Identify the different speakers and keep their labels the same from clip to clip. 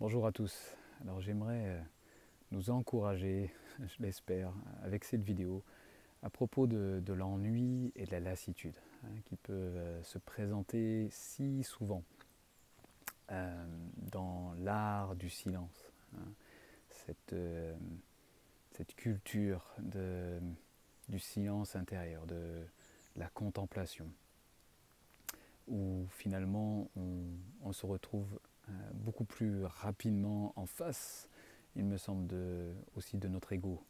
Speaker 1: Bonjour à tous. Alors j'aimerais euh, nous encourager, je l'espère, avec cette vidéo à propos de, l'ennui et de la lassitude hein, qui peuvent euh, se présenter si souvent euh, dans l'art du silence. Hein. cette, culture du silence intérieur, de la contemplation, où finalement on se retrouve beaucoup plus rapidement en face, il me semble, aussi de notre ego.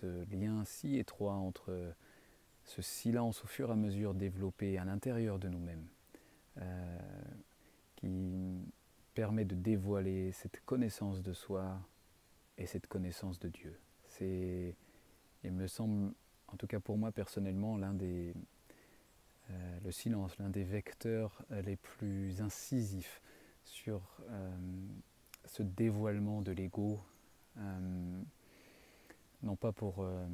Speaker 1: Ce lien si étroit entre ce silence au fur et à mesure développé à l'intérieur de nous-mêmes, euh, qui permet de dévoiler cette connaissance de soi et cette connaissance de Dieu. C'est, il me semble, en tout cas pour moi personnellement, l'un des, euh, le silence, l'un des vecteurs les plus incisifs sur euh, ce dévoilement de l'ego, euh, non pas pour euh,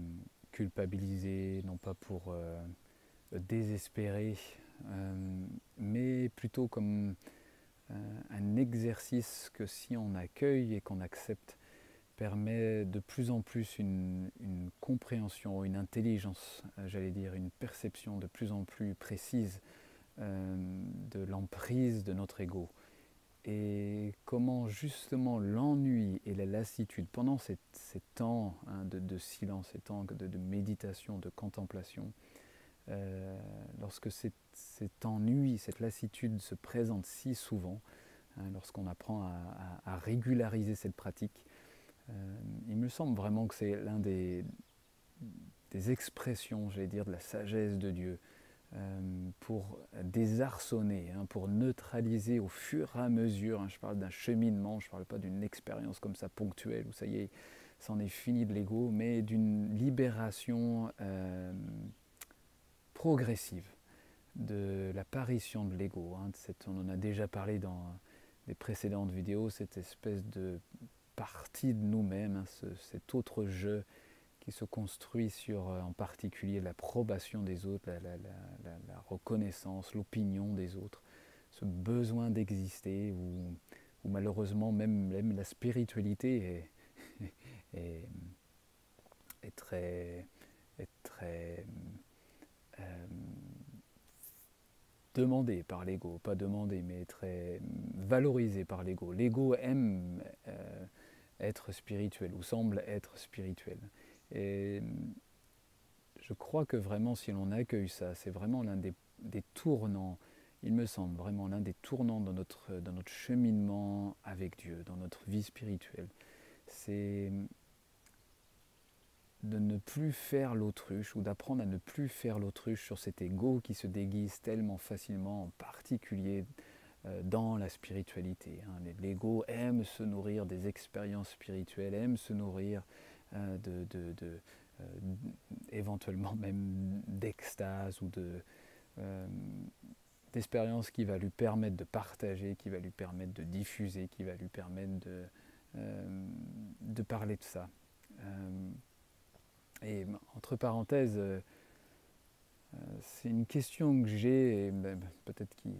Speaker 1: culpabiliser, non pas pour désespérer, mais plutôt comme un exercice que si on accueille et qu'on accepte, permet de plus en plus une, une compréhension, une intelligence, j'allais dire, une perception de plus en plus précise de l'emprise de notre ego et comment justement l'ennui et la lassitude, pendant ces, temps hein, de, silence, ces temps de, méditation, de contemplation, euh, lorsque cet, ennui, cette lassitude se présente si souvent, hein, lorsqu'on apprend à, régulariser cette pratique, euh, il me semble vraiment que c'est l'un des, des expressions, j'allais dire, de la sagesse de Dieu, pour désarçonner, hein, pour neutraliser au fur et à mesure. Hein, je parle d'un cheminement, je ne parle pas d'une expérience comme ça ponctuelle où ça y est, c'en est fini de l'ego, mais d'une libération euh, progressive de l'apparition de l'ego. Hein, on en a déjà parlé dans les précédentes vidéos, cette espèce de partie de nous-mêmes, cet autre jeu qui se construit sur euh, en particulier l'approbation des autres, la, reconnaissance, l'opinion des autres, ce besoin d'exister, où, malheureusement même, même, la spiritualité est, très, est très euh, demandée par l'ego, pas demandée, mais très valorisée par l'ego. L'ego aime euh, être spirituel ou semble être spirituel. Et je crois que vraiment, si l'on accueille ça, c'est vraiment l'un des, tournants, il me semble vraiment l'un des tournants dans notre, dans notre cheminement avec Dieu, dans notre vie spirituelle. C'est de ne plus faire l'autruche ou d'apprendre à ne plus faire l'autruche sur cet ego qui se déguise tellement facilement, en particulier euh, dans la spiritualité. Hein. L'ego aime se nourrir des expériences spirituelles, aime se nourrir euh, de, de, euh, éventuellement même d'extase ou de euh, d'expérience qui va lui permettre de partager, qui va lui permettre de diffuser, qui va lui permettre de, de parler de ça. et entre parenthèses, c'est une question que j'ai, ben, peut-être n'est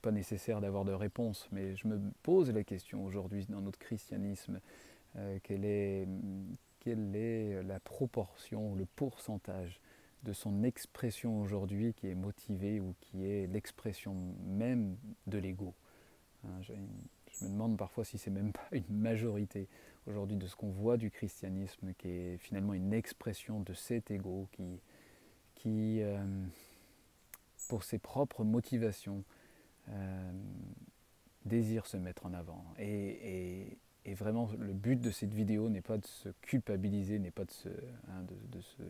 Speaker 1: pas nécessaire d'avoir de réponse, mais je me pose la question aujourd'hui dans notre christianisme. Euh, quelle, est, quelle est la proportion, le pourcentage de son expression aujourd'hui qui est motivée ou qui est l'expression même de l'ego? Hein, je, me demande parfois si c'est même pas une majorité aujourd'hui de ce qu'on voit du christianisme qui est finalement une expression de cet ego qui, qui euh, pour ses propres motivations, euh, désire se mettre en avant. et, vraiment, le but de cette vidéo n'est pas de se culpabiliser, n'est pas de se, hein, de, se,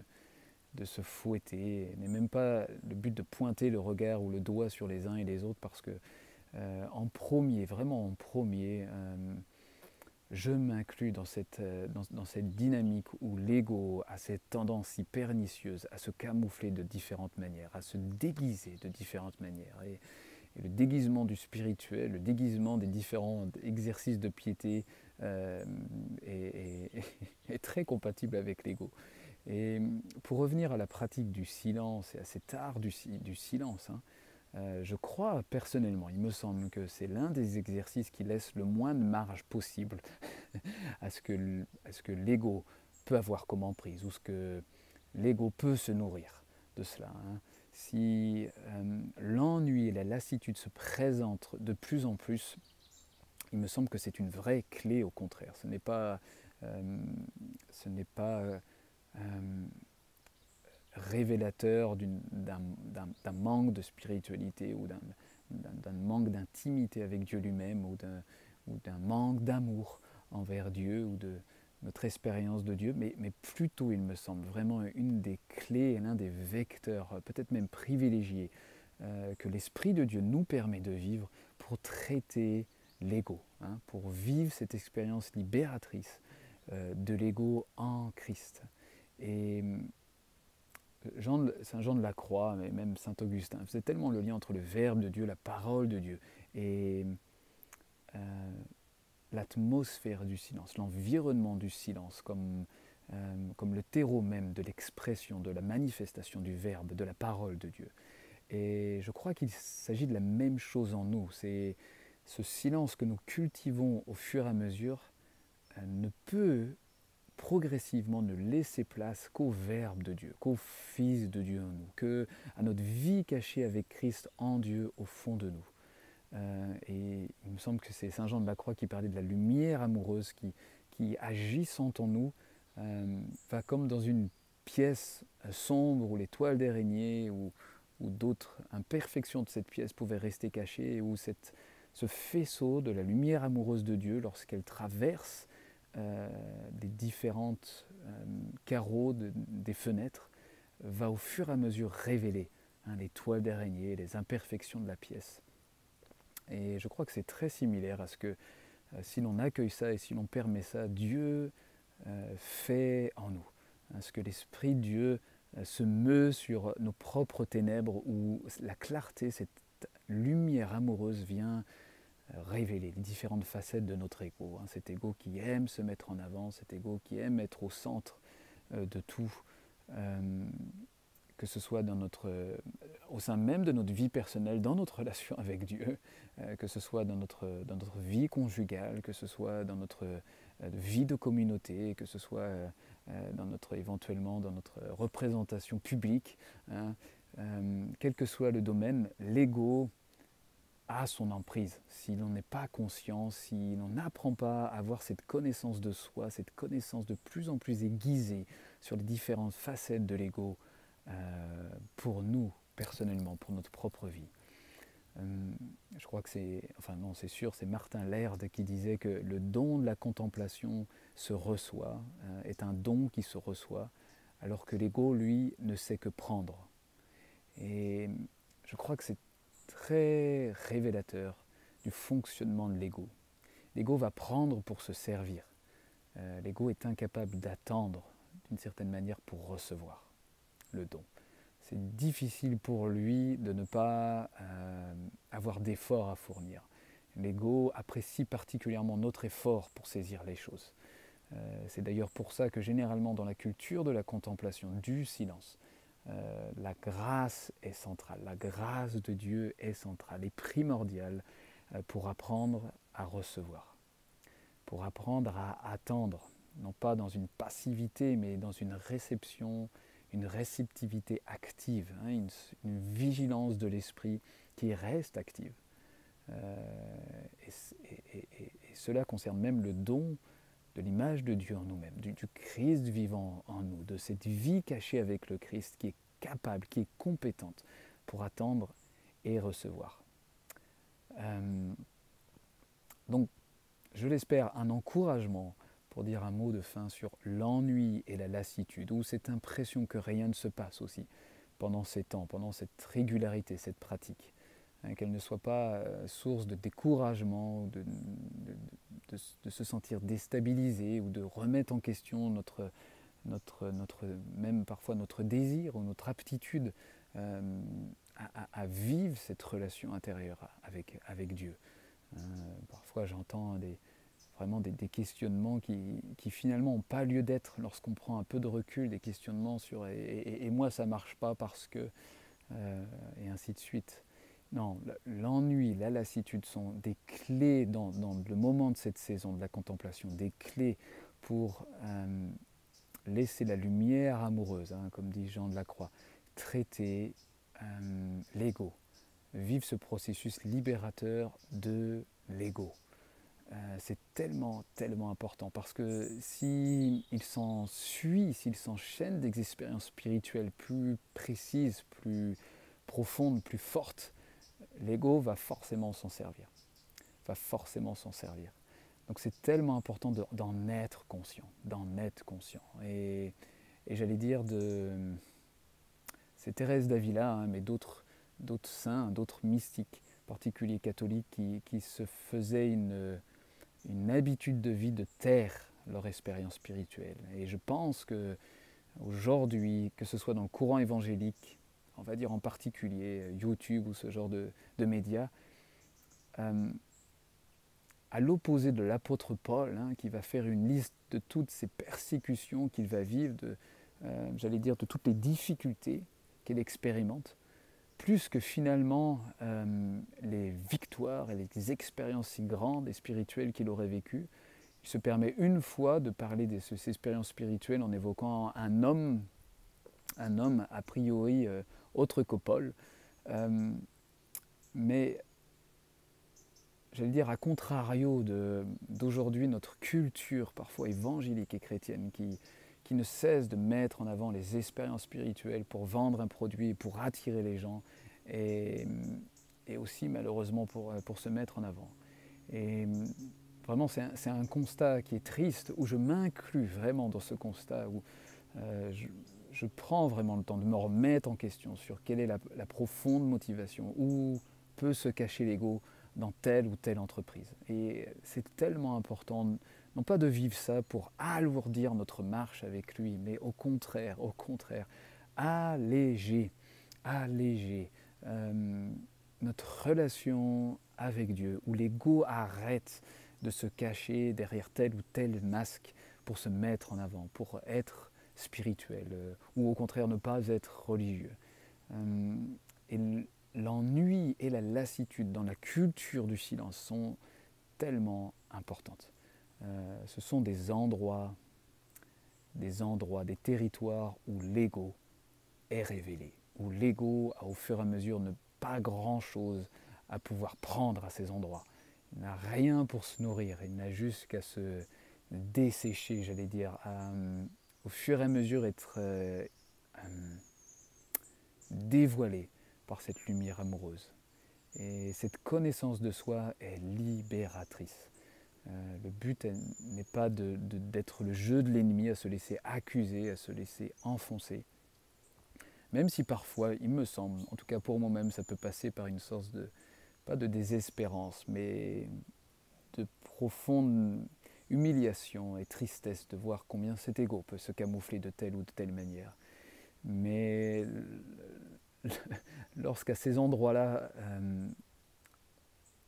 Speaker 1: de se fouetter, n'est même pas le but de pointer le regard ou le doigt sur les uns et les autres, parce que euh, en premier, vraiment en premier, euh, je m'inclus dans cette, euh, dans, dans, cette dynamique où l'ego a cette tendance si pernicieuse à se camoufler de différentes manières, à se déguiser de différentes manières. Et, le déguisement du spirituel, le déguisement des différents exercices de piété euh, est, très compatible avec l'ego. Et pour revenir à la pratique du silence et à cet art du, silence, hein, euh, je crois personnellement, il me semble que c'est l'un des exercices qui laisse le moins de marge possible à ce que, l'ego peut avoir comme emprise ou ce que l'ego peut se nourrir de cela. Hein. Si euh, l'ennui et la lassitude se présentent de plus en plus, il me semble que c'est une vraie clé au contraire. Ce n'est pas, euh, ce n'est pas révélateur d'un manque de spiritualité ou d'un manque d'intimité avec Dieu lui-même ou d'un manque d'amour envers Dieu ou de notre expérience de Dieu, mais, mais, plutôt, il me semble, vraiment une des clés, l'un des vecteurs, peut-être même privilégiés, euh, que l'Esprit de Dieu nous permet de vivre pour traiter l'ego, hein, pour vivre cette expérience libératrice euh, de l'ego en Christ. Et Saint Jean de la Croix, mais même Saint Augustin, faisait tellement le lien entre le Verbe de Dieu, la parole de Dieu, euh, l'atmosphère du silence, l'environnement du silence, comme, euh, comme le terreau même de l'expression, de la manifestation du Verbe, de la parole de Dieu. Et je crois qu'il s'agit de la même chose en nous. C'est ce silence que nous cultivons au fur et à mesure euh, ne peut progressivement ne laisser place qu'au Verbe de Dieu, qu'au Fils de Dieu en nous, que à notre vie cachée avec Christ en Dieu au fond de nous. Euh, et il me semble que c'est Saint Jean de la Croix qui parlait de la lumière amoureuse qui, agissant en nous, euh, va comme dans une pièce sombre où les toiles d'araignée ou, d'autres imperfections de cette pièce pouvaient rester cachées, où ce faisceau de la lumière amoureuse de Dieu, lorsqu'elle traverse euh, des différentes euh, carreaux des fenêtres va au fur et à mesure révéler hein, les toiles d'araignée, les imperfections de la pièce. Et je crois que c'est très similaire à ce que euh, si l'on accueille ça et si l'on permet ça, Dieu fait en nous. Hein, ce que l'Esprit Dieu se meut sur nos propres ténèbres où la clarté, cette lumière amoureuse vient euh, révéler les différentes facettes de notre ego. Hein. cet ego qui aime se mettre en avant, cet ego qui aime être au centre euh, de tout, euh, que ce soit dans notre, au sein même de notre vie personnelle, dans notre relation avec Dieu, que ce soit dans notre, dans notre vie conjugale, que ce soit dans notre vie de communauté, que ce soit dans notre, éventuellement dans notre représentation publique. Hein. quel que soit le domaine, l'ego a son emprise, si l'on n'est pas conscient, si l'on n'apprend pas à avoir cette connaissance de soi, cette connaissance de plus en plus aiguisée sur les différentes facettes de l'ego euh, pour nous personnellement, pour notre propre vie. Euh, je crois que c'est, enfin non, c'est sûr, c'est Martin Laird qui disait que le don de la contemplation se reçoit, euh, est un don qui se reçoit, alors que l'ego, lui, ne sait que prendre. Et je crois que c'est très révélateur du fonctionnement de l'ego. L'ego va prendre pour se servir. L'ego est incapable d'attendre d'une certaine manière pour recevoir don. C'est difficile pour lui de ne pas euh, avoir d'effort à fournir. L'ego apprécie particulièrement notre effort pour saisir les choses. Euh, c'est d'ailleurs pour ça que généralement dans la culture de la contemplation, du silence, euh, la grâce est centrale, la grâce de Dieu est centrale et primordiale pour apprendre à recevoir, pour apprendre à attendre, non pas dans une passivité, mais dans une réception, une réceptivité active, hein, une, vigilance de l'esprit qui reste active. Euh, et, cela concerne même le don de l'image de Dieu en nous-mêmes, du, Christ vivant en nous, de cette vie cachée avec le Christ qui est capable, qui est compétente pour attendre et recevoir. Euh, donc, je l'espère, un encouragement pour dire un mot de fin sur l'ennui et la lassitude, ou cette impression que rien ne se passe aussi pendant ces temps, pendant cette régularité, cette pratique. Hein, qu'elle ne soit pas euh, source de découragement, de, de, se sentir déstabilisé ou de remettre en question notre, notre, notre, même parfois notre désir ou notre aptitude euh, à, vivre cette relation intérieure avec, avec Dieu. Euh, parfois j'entends des, vraiment des, questionnements qui, finalement n'ont pas lieu d'être lorsqu'on prend un peu de recul, des questionnements sur et, moi ça marche pas parce que, et ainsi de suite. Non, l'ennui, la lassitude sont des clés dans, le moment de cette saison de la contemplation, des clés pour euh, laisser la lumière amoureuse, hein, comme dit Jean de la Croix, traiter euh, l'ego, vivre ce processus libérateur de l'ego. Euh, c'est tellement, tellement important parce que s'il s'ensuit, s'il s'enchaîne des expériences spirituelles plus précises, plus profondes, plus fortes, l'ego va forcément s'en servir. Va forcément s'en servir. Donc c'est tellement important d'en être conscient, d'en être conscient. Et, j'allais dire de... C'est Thérèse d'Avila, hein, mais d'autres saints, d'autres mystiques particuliers catholiques qui, qui se faisaient une, une habitude de vie de taire leur expérience spirituelle. Et je pense que aujourd'hui, que ce soit dans le courant évangélique, on va dire en particulier euh, YouTube ou ce genre de, médias, euh, à l'opposé de l'apôtre Paul, hein, qui va faire une liste de toutes ces persécutions qu'il va vivre, de, euh, j'allais dire de toutes les difficultés qu'il expérimente, plus que finalement les victoires et les expériences si grandes et spirituelles qu'il aurait vécues. Il se permet une fois de parler de ces expériences spirituelles en évoquant un homme, un homme a priori autre que Paul. Euh, mais j'allais dire à contrario d'aujourd'hui notre culture parfois évangélique et chrétienne qui, qui ne cesse de mettre en avant les expériences spirituelles pour vendre un produit, pour attirer les gens et, aussi malheureusement pour, pour, se mettre en avant. Et vraiment c'est un, constat qui est triste où je m'inclus vraiment dans ce constat où euh, je, je prends vraiment le temps de me remettre en question sur quelle est la, profonde motivation, où peut se cacher l'ego dans telle ou telle entreprise. Et c'est tellement important, non pas de vivre ça pour alourdir notre marche avec lui, mais au contraire, au contraire, alléger, alléger euh, notre relation avec Dieu, où l'ego arrête de se cacher derrière tel ou tel masque pour se mettre en avant, pour être spirituel, euh, ou au contraire ne pas être religieux. Euh, et l'ennui et la lassitude dans la culture du silence sont tellement importantes. Euh, ce sont des endroits, des endroits, des territoires où l'ego est révélé, où l'ego a au fur et à mesure ne pas grand-chose à pouvoir prendre à ces endroits. Il n'a rien pour se nourrir, il n'a juste qu'à se dessécher, j'allais dire, à, au fur et à mesure être euh, euh, dévoilé par cette lumière amoureuse. Et cette connaissance de soi est libératrice. Euh, le but n'est pas d'être le jeu de l'ennemi, à se laisser accuser, à se laisser enfoncer. Même si parfois, il me semble, en tout cas pour moi-même, ça peut passer par une sorte de, pas de désespérance, mais de profonde humiliation et tristesse de voir combien cet ego peut se camoufler de telle ou de telle manière. Mais lorsqu'à ces endroits-là, euh,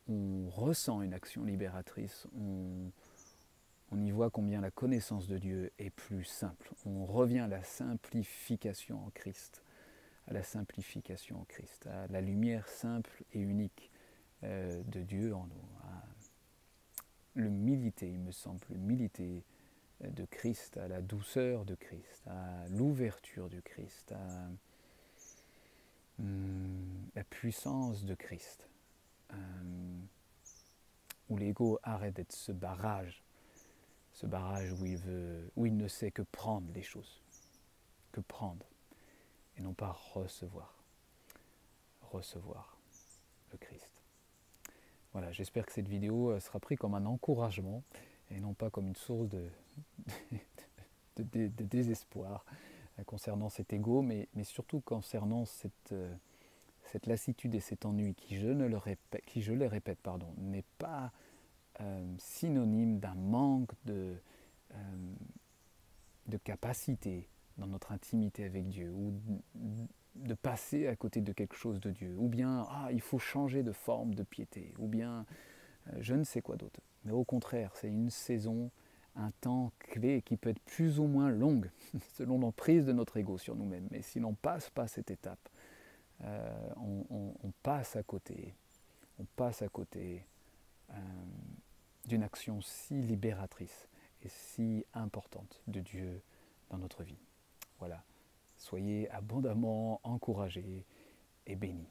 Speaker 1: on ressent une action libératrice, on, y voit combien la connaissance de Dieu est plus simple. On revient à la simplification en Christ, à la simplification en Christ, à la lumière simple et unique euh, de Dieu en nous, l'humilité, il me semble, l'humilité de Christ, à la douceur de Christ, à l'ouverture du Christ, à hum, la puissance de Christ, hum, où l'ego arrête d'être ce barrage, ce barrage où il, veut, où il ne sait que prendre les choses, que prendre, et non pas recevoir, recevoir le Christ. Voilà, j'espère que cette vidéo euh, sera prise comme un encouragement et non pas comme une source de, désespoir euh, concernant cet ego, mais, surtout concernant cette, euh, cette, lassitude et cet ennui qui, je, ne le répète, qui, je le répète, pardon, n'est pas synonyme d'un manque de, de capacité dans notre intimité avec Dieu ou de passer à côté de quelque chose de Dieu, ou bien ah, il faut changer de forme de piété, ou bien euh, je ne sais quoi d'autre. Mais au contraire, c'est une saison, un temps clé qui peut être plus ou moins longue, selon l'emprise de notre ego sur nous-mêmes. Mais si l'on passe pas cette étape, euh, on, passe à côté, à euh, d'une action si libératrice et si importante de Dieu dans notre vie. Voilà, soyez abondamment encouragés et bénis.